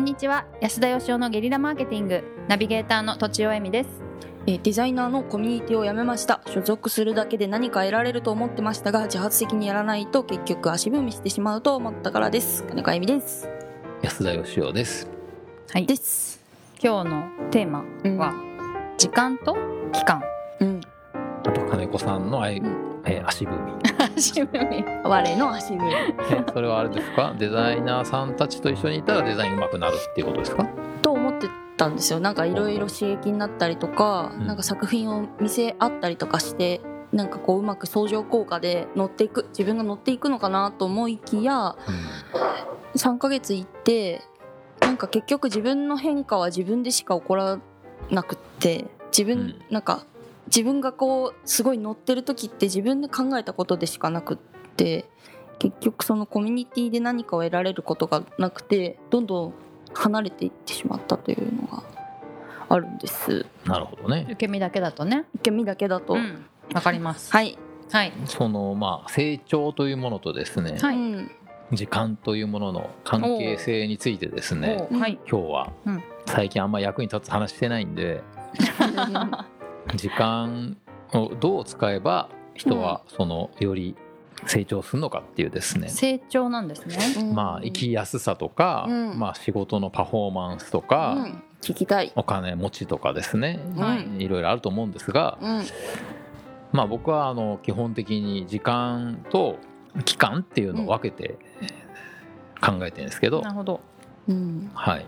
んにちは。安田義雄のゲリラマーケティング。ナビゲーターの土地尾恵美です。えーデザイナーのコミュニティを辞めました。所属するだけで何か得られると思ってましたが自発的にやらないと結局足踏みしてしまうと思ったからです。金子由美です。安田義雄です。はい。です。今日のテーマは、時間と期間。うん。あと金子さんのあい、うん。えー足踏み。足踏み我の足踏みえそれはあれですか？デザイナーさんたちと一緒にいたらデザイン上手くなるっていうことですか？と思ってたんですよ。なんかいろいろ刺激になったりとか、うん。なんか作品を見せ合ったりとかしてなんかこううまく相乗効果で乗っていく自分が乗っていくのかなと思いきや3ヶ月行ってなんか結局自分の変化は自分でしか起こらなくって自分、うん。なんか自分がこうすごい乗ってる時って自分で考えたことでしかなくって結局そのコミュニティで何かを得られることがなくてどんどん離れていってしまったというのがあるんです。なるほどね。受け身だけだとね。受け身だけだと、うん。わかります。はい、はい。そのまあ成長というものとですね、はい。うん。時間というものの関係性についてですね、はい。今日は、うん。最近あんま役に立つ話してないんで、時間をどう使えば人はそのより成長するのかっていうですね、成長なんですね。うん。まあ生きやすさとか、うん。まあ仕事のパフォーマンスとか、うん。聞きたい、お金持ちとかですね、はい。いろいろあると思うんですが、うん。まあ僕はあの基本的に時間と期間っていうのを分けて考えてるんですけど、なるほど。うん、はい、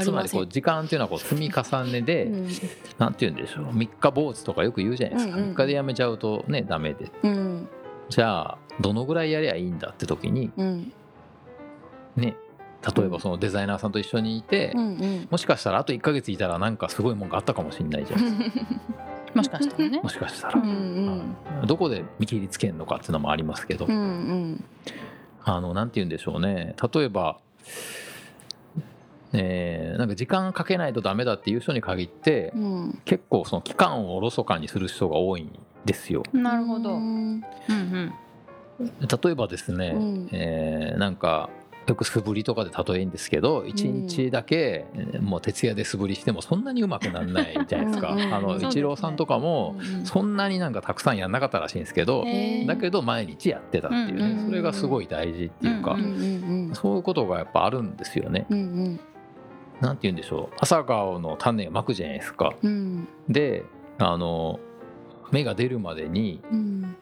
つまりこうん時間っていうのはこう積み重ねで、うん。なんて言うんでしょう。三日坊主とかよく言うじゃないですか、うんうん3日でやめちゃうとねダメで。うん。じゃあどのぐらいやりゃいいんだって時にうん。ね例えばそのデザイナーさんと一緒にいて、うんうん。もしかしたらあと1ヶ月いたらなんかすごいもんがあったかもしれないじゃないですかもしかしたらね。もしかしたら、うんうん。どこで見切りつけるのかっていうのもありますけど、うんうん。あのなんて言うんでしょうね。例えば、えーなんか時間かけないとダメだっていう人に限って、うん。結構その期間をおろそかにする人が多いんですよ。なるほど。ううんんうん。例えばですね、うん。えーなんかよく素振りとかで例えいいんですけど1日だけえーもう徹夜で素振りしてもそんなにうまくならないじゃないですか。あのイチローさんとかもうんそんなになんかたくさんやんなかったらしいんですけど、だけど毎日やってたっていうね、それがすごい大事っていうか、そういうことがやっぱあるんですよね。うんうんなんて言うんでしょう。朝顔の種をまくじゃないですか。うん。であの芽が出るまでにうん。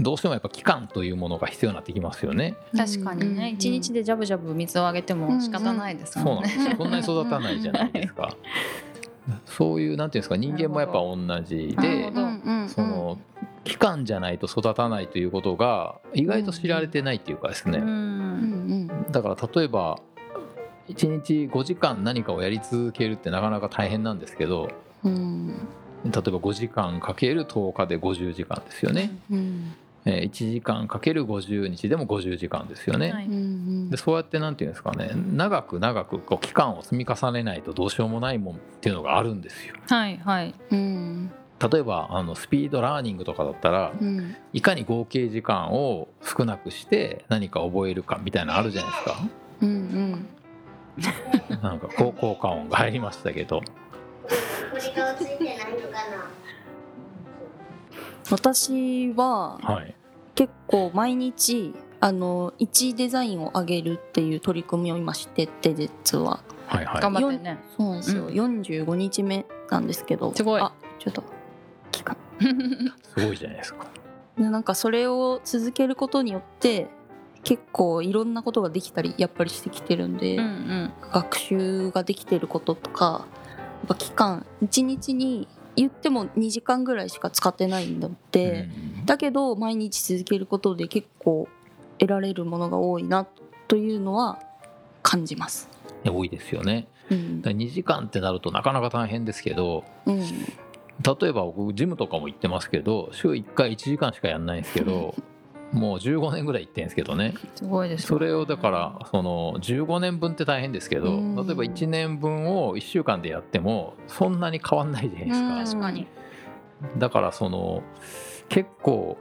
どうしてもやっぱ期間というものが必要になってきますよね。確かにね。一日でジャブジャブ水をあげても仕方ないですそうもんね。なんですよ。こんなに育たないじゃないですか。そういうなんていうんですか人間もやっぱ同じでその期間じゃないと育たないということが意外と知られてないっていうかですうね。うんん。だから例えば1日5時間何かをやり続けるってなかなか大変なんですけどうん。例えば5時間かける10日で50時間ですよね、うん。えー1時間かける50日でも50時間ですよね、はい。うんでそうやってなんていうんですかね長く長くこう期間を積み重ねないとどうしようもないもんっていうのがあるんですよ。はいはい。うん例えばあのスピードラーニングとかだったらうん。いかに合計時間を少なくして何か覚えるかみたいなのあるじゃないですか。うん なんかこう効果音が入りましたけど。私ははい。結構毎日あの1デザインを上げるっていう取り組みを今してて実は。はいはい。頑張ってね。そうなんですよ、うん45日目なんですけど。すごい。あちょっと期間 すごいじゃないですか。でなんかそれを続けることによって結構いろんなことができたりやっぱりしてきてるんで、うんうん。学習ができてることとかやっぱ期間1日に言っても2時間ぐらいしか使ってないんだって、うん。だけど毎日続けることで結構得られるものが多いなというのは感じます。多いですよね。うん。だから2時間ってなるとなかなか大変ですけどうん。例えば僕ジムとかも行ってますけど週1回1時間しかやんないんですけど もう15年ぐらい行ってんですけどね。すごいですそれをだからその15年分って大変ですけどうん。例えば1年分を1週間でやってもそんなに変わんないじゃないですか。うん確かに。だからその結構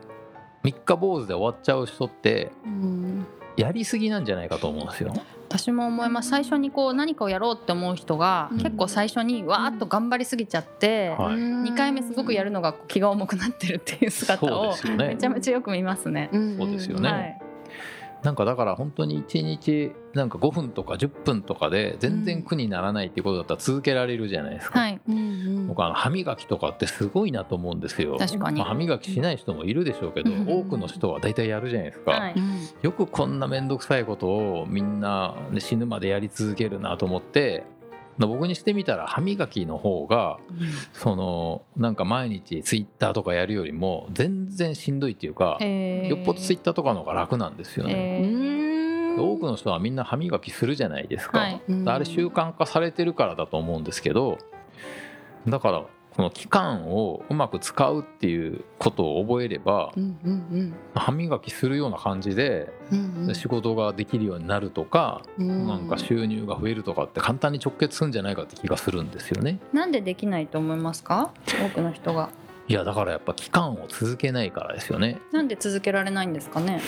三日坊主で終わっちゃう人ってうん。やりすぎなんじゃないかと思うんですよ。私も思います。最初にこう何かをやろうって思う人が、うん。結構最初にわーっと頑張りすぎちゃって、はい。2回目すごくやるのが気が重くなってるっていう姿をめちゃめちゃよく見ますね。そうですよね。はい、なんかだから本当に1日なんか5分とか10分とかで全然苦にならないっていうことだったら続けられるじゃないですか。はい、うんうん僕あの歯磨きとかってすごいなと思うんですよ。確かにまあ、歯磨きしない人もいるでしょうけど、うん多くの人は大体やるじゃないですか。はいうんよくこんな面倒くさいことをみんなね死ぬまでやり続けるなと思って僕にしてみたら歯磨きの方がそのなんか毎日ツイッターとかやるよりも全然しんどいっていうかえー。よっぽどツイッターとかの方が楽なんですよね。えうーん。多くの人はみんな歯磨きするじゃないですか、はい。うんあれ習慣化されてるからだと思うんですけどだからこの期間をうまく使うっていうことを覚えればうんうん歯磨きするような感じでうんうん。仕事ができるようになるとか、うん。なんか収入が増えるとかって簡単に直結するんじゃないかって気がするんですよね。なんでできないと思いますか？多くの人が。いやだからやっぱ期間を続けないからですよね。なんで続けられないんですかね？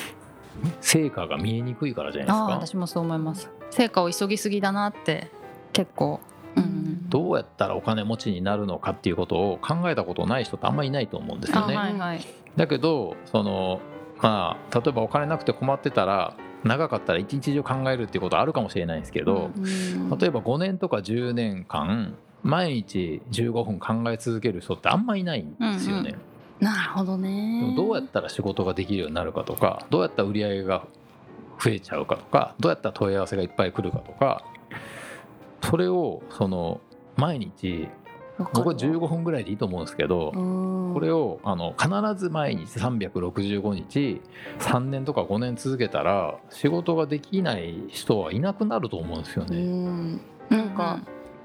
成果が見えにくいからじゃないですか。私もそう思います。成果を急ぎすぎだなって結構うんどうやったらお金持ちになるのかっていうことを考えたことない人ってあんまりいないと思うんですあよね。はいはいだけどそのまあ例えばお金なくて困ってたら長かったら一日中考えるっていうことあるかもしれないんですけど、うん例えば5年とか10年間毎日15分考え続ける人ってあんまいないんですよね。なるほどでねもどうやったら仕事ができるようになるかとかどうやったら売り上げが増えちゃうかとかどうやったら問い合わせがいっぱい来るかとかそれをその毎日僕は15分ぐらいでいいと思うんですけど、ここれをあの必ず毎日365日3年とか5年続けたら仕事ができない人はいなくなると思うんですようね。ん。なんか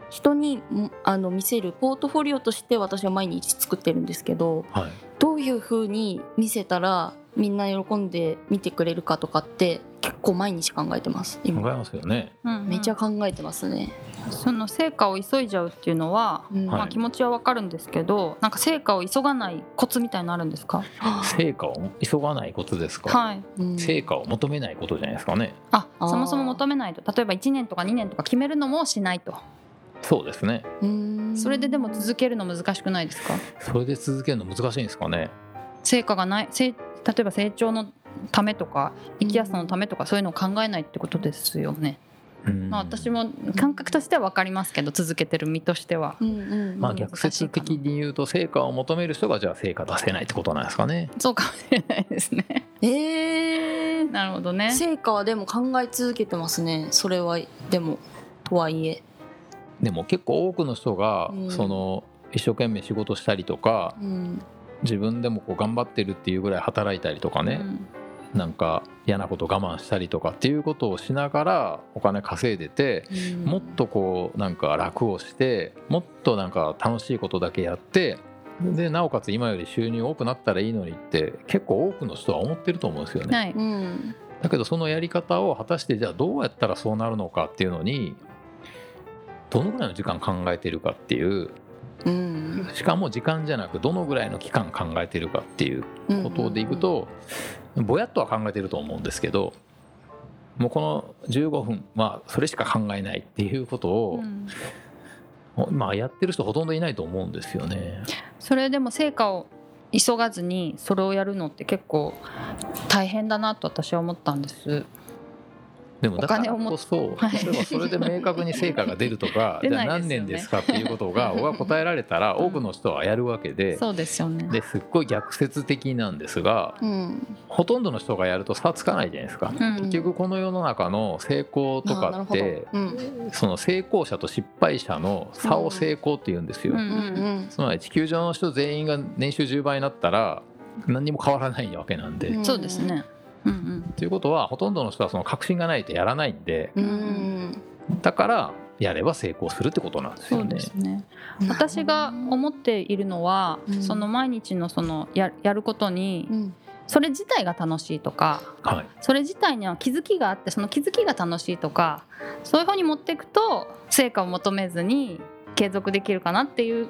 人にんあの見せるポートフォリオとして私は毎日作ってるんですけどはい、どういう風に見せたらみんな喜んで見てくれるかとかって結構毎日考えてます考え今ますよね。うんうん。めっちゃ考えてますね、その成果を急いじゃうっていうのは、うん。まあ、気持ちはわかるんですけどなんか成果を急がないコツみたいなのあるんですか？成果を急がないことですか、はい。うん。成果を求めないことじゃないですかね。あそもそも求めないと。例えば1年とか2年とか決めるのもしないと。そうですね。うん。それででも続けるの難しくないですか？それで続けるの難しいんですかね。成果がないせい例えば成長のためとか生きやすさのためとかそういうのを考えないってことですよね、うん。まあ、私も感覚としては分かりますけど続けてる身としては。うんうんまあ逆説的に言うと成果を求める人がじゃあ成果出せないってことなんですかね。そうかもしれないですね。えー、なるほどね。成果はでも考え続けてますね。それはでもとはいえ、でも結構多くの人がうん。その一生懸命仕事したりとかうん。自分でもこう頑張ってるっていうぐらい働いたりとかね、うんなんか嫌なこと我慢したりとかっていうことをしながらお金稼いでてうん。もっとこうなんか楽をしてもっとなんか楽しいことだけやってでなおかつ今より収入多くなったらいいのにって結構多くの人は思ってると思うんですよね。はい。うん。だけどそのやり方を果たしてじゃあどうやったらそうなるのかっていうのにどのぐらいの時間考えてるかっていううん。しかも時間じゃなくどのぐらいの期間考えてるかっていうことでいくとぼやっとは考えてると思うんですけどもうこの15分はそれしか考えないっていうことを、うん。まあやってる人ほとんどいないと思うんですよね。それでも成果を急がずにそれをやるのって結構大変だなと私は思ったんですでもだからこそはい。例えばそれで明確に成果が出るとか 出じゃ何年ですかっていうことが 僕が答えられたら多くの人はやるわけでそうですよね。ですっごい逆説的なんですがうん。ほとんどの人がやると差つかないじゃないですか。うん。結局この世の中の成功とかってうん。その成功者と失敗者の差を成功って言うんですよ。つまり地球上の人全員が年収10倍になったら何にも変わらないわけなんで。うん。そうですねうんうん。ということはほとんどの人はその確信がないとやらないんでうん。だからやれば成功するってことなんですそうよね。ですね私が思っているのは、うん。その毎日のそのややることにうん。それ自体が楽しいとかはい、それ自体には気づきがあってその気づきが楽しいとかそういうふうに持っていくと成果を求めずに継続できるかなっていう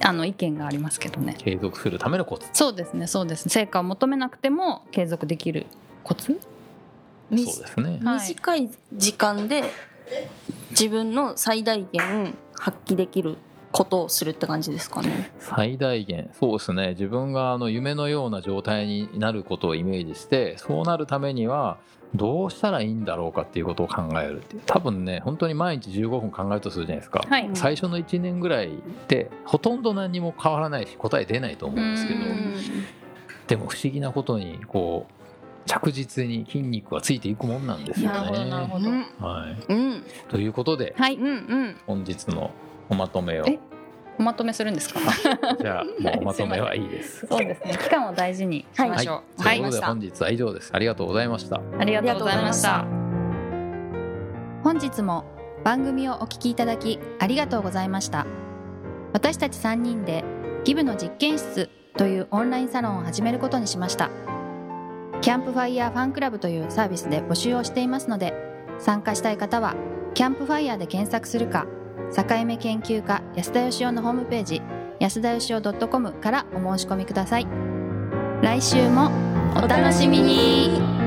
あの意見がありますけどね。継続するためのコツ。そうですねそうですね。成果を求めなくても継続できるコツ？みそうですね。はい短い時間で自分の最大限発揮できることをするって感じですかね。最大限。そうですね。自分があの夢のような状態になることをイメージしてそうなるためにはどうしたらいいんだろうかっていうことを考えるっていう。多分ね本当に毎日15分考えるとするじゃないですか、はい。最初の1年ぐらいってほとんど何にも変わらないし答え出ないと思うんですけどうでも不思議なことにこう着実に筋肉はついていくもんなんですよね。はい、うん。ということではい。うんうん。本日のおまとめを。えおまとめするんですか？じゃあもうおまとめはいいです。そうですね。期間を大事にしましょう。ということで本日は以上です。ありがとうございました。ありがとうございました。本日も番組をお聞きいただきありがとうございました。私たち3人でギブの実験室というオンラインサロンを始めることにしました。キャンプファイヤーファンクラブというサービスで募集をしていますので参加したい方はキャンプファイヤーで検索するか境目研究家安田佳生のホームページ安田義雄 .com からお申し込みください。来週もお楽しみに。